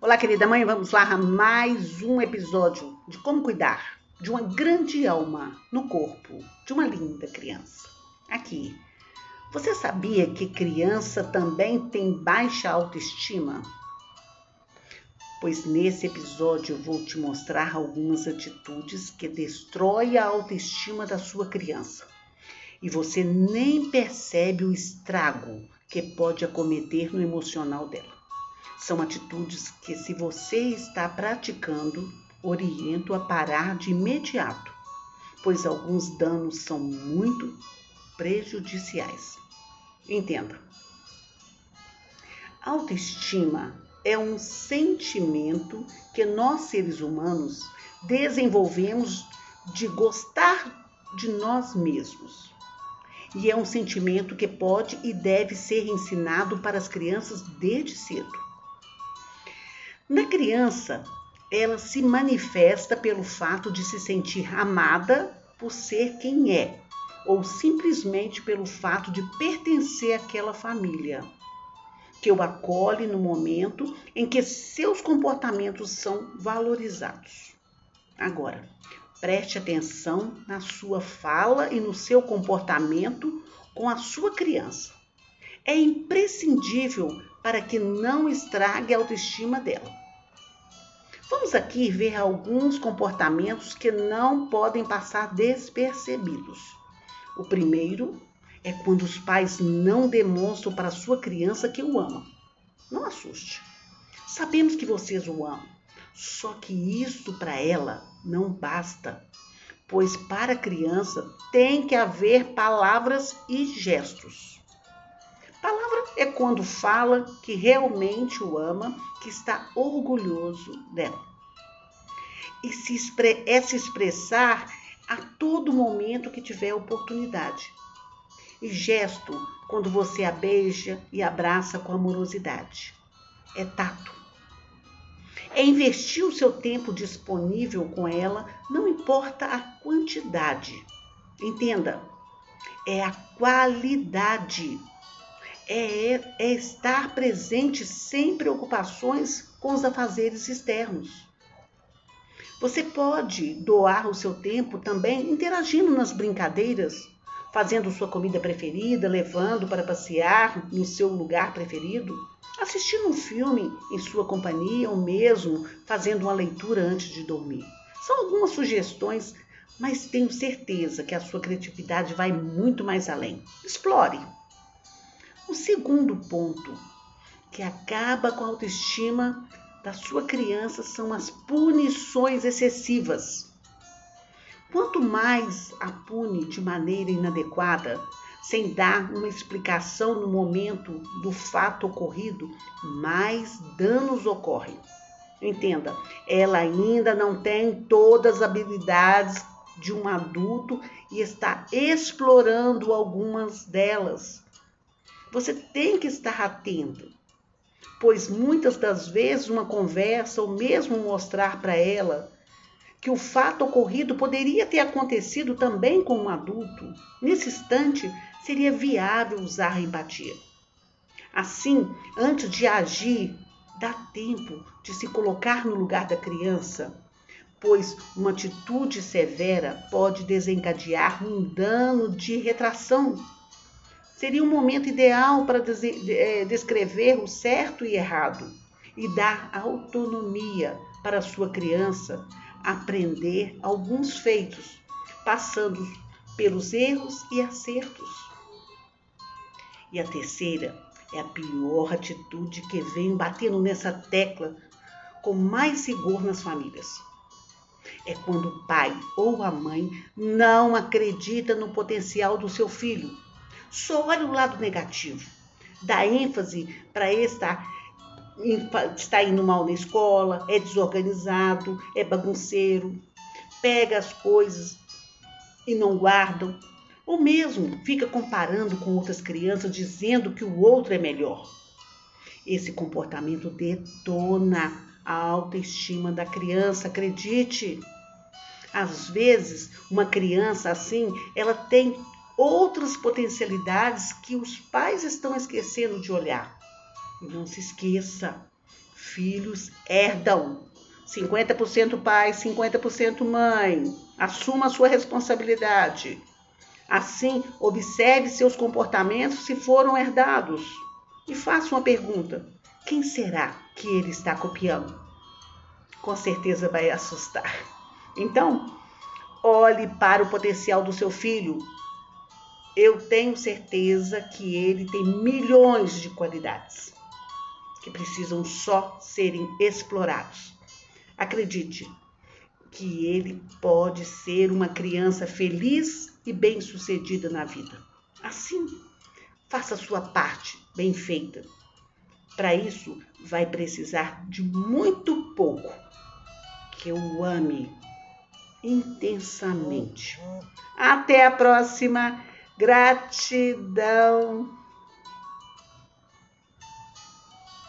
Olá, querida mãe, vamos lá mais um episódio de como cuidar de uma grande alma no corpo de uma linda criança. Aqui, você sabia que criança também tem baixa autoestima? Pois nesse episódio eu vou te mostrar algumas atitudes que destroem a autoestima da sua criança. E você nem percebe o estrago que pode acometer no emocional dela. São atitudes que, se você está praticando, oriento a parar de imediato, pois alguns danos são muito prejudiciais. Entenda. Autoestima é um sentimento que nós seres humanos desenvolvemos de gostar de nós mesmos. E é um sentimento que pode e deve ser ensinado para as crianças desde cedo. Na criança, ela se manifesta pelo fato de se sentir amada por ser quem é, ou simplesmente pelo fato de pertencer àquela família, que o acolhe no momento em que seus comportamentos são valorizados. Agora, preste atenção na sua fala e no seu comportamento com a sua criança. É imprescindível para que não estrague a autoestima dela. Vamos aqui ver alguns comportamentos que não podem passar despercebidos. O primeiro é quando os pais não demonstram para sua criança que o amam. Não assuste. Sabemos que vocês o amam, só que isso para ela não basta, pois para a criança tem que haver palavras e gestos. Palavra é quando fala que realmente o ama, que está orgulhoso dela. E se é se expressar a todo momento que tiver oportunidade. E gesto quando você a beija e abraça com amorosidade. É tato. É investir o seu tempo disponível com ela, não importa a quantidade. Entenda, é a qualidade é, é estar presente sem preocupações com os afazeres externos. Você pode doar o seu tempo também interagindo nas brincadeiras, fazendo sua comida preferida, levando para passear no seu lugar preferido, assistindo um filme em sua companhia ou mesmo fazendo uma leitura antes de dormir. São algumas sugestões, mas tenho certeza que a sua criatividade vai muito mais além. Explore! O segundo ponto que acaba com a autoestima da sua criança são as punições excessivas. Quanto mais a pune de maneira inadequada, sem dar uma explicação no momento do fato ocorrido, mais danos ocorrem. Entenda, ela ainda não tem todas as habilidades de um adulto e está explorando algumas delas. Você tem que estar atento, pois muitas das vezes uma conversa ou mesmo mostrar para ela que o fato ocorrido poderia ter acontecido também com um adulto, nesse instante seria viável usar a empatia. Assim, antes de agir, dá tempo de se colocar no lugar da criança, pois uma atitude severa pode desencadear um dano de retração seria um momento ideal para é, descrever o certo e errado e dar autonomia para a sua criança aprender alguns feitos, passando pelos erros e acertos. E a terceira é a pior atitude que vem batendo nessa tecla com mais rigor nas famílias. É quando o pai ou a mãe não acredita no potencial do seu filho só olha o lado negativo. Dá ênfase para estar, estar indo mal na escola, é desorganizado, é bagunceiro, pega as coisas e não guardam, ou mesmo fica comparando com outras crianças, dizendo que o outro é melhor. Esse comportamento detona a autoestima da criança, acredite. Às vezes, uma criança assim, ela tem outras potencialidades que os pais estão esquecendo de olhar. Não se esqueça, filhos herdam. 50% pai, 50% mãe. Assuma a sua responsabilidade. Assim, observe seus comportamentos se foram herdados. E faça uma pergunta: quem será que ele está copiando? Com certeza vai assustar. Então, olhe para o potencial do seu filho. Eu tenho certeza que ele tem milhões de qualidades que precisam só serem explorados. Acredite que ele pode ser uma criança feliz e bem-sucedida na vida. Assim, faça a sua parte bem feita. Para isso, vai precisar de muito pouco que eu ame intensamente. Até a próxima. Gratidão.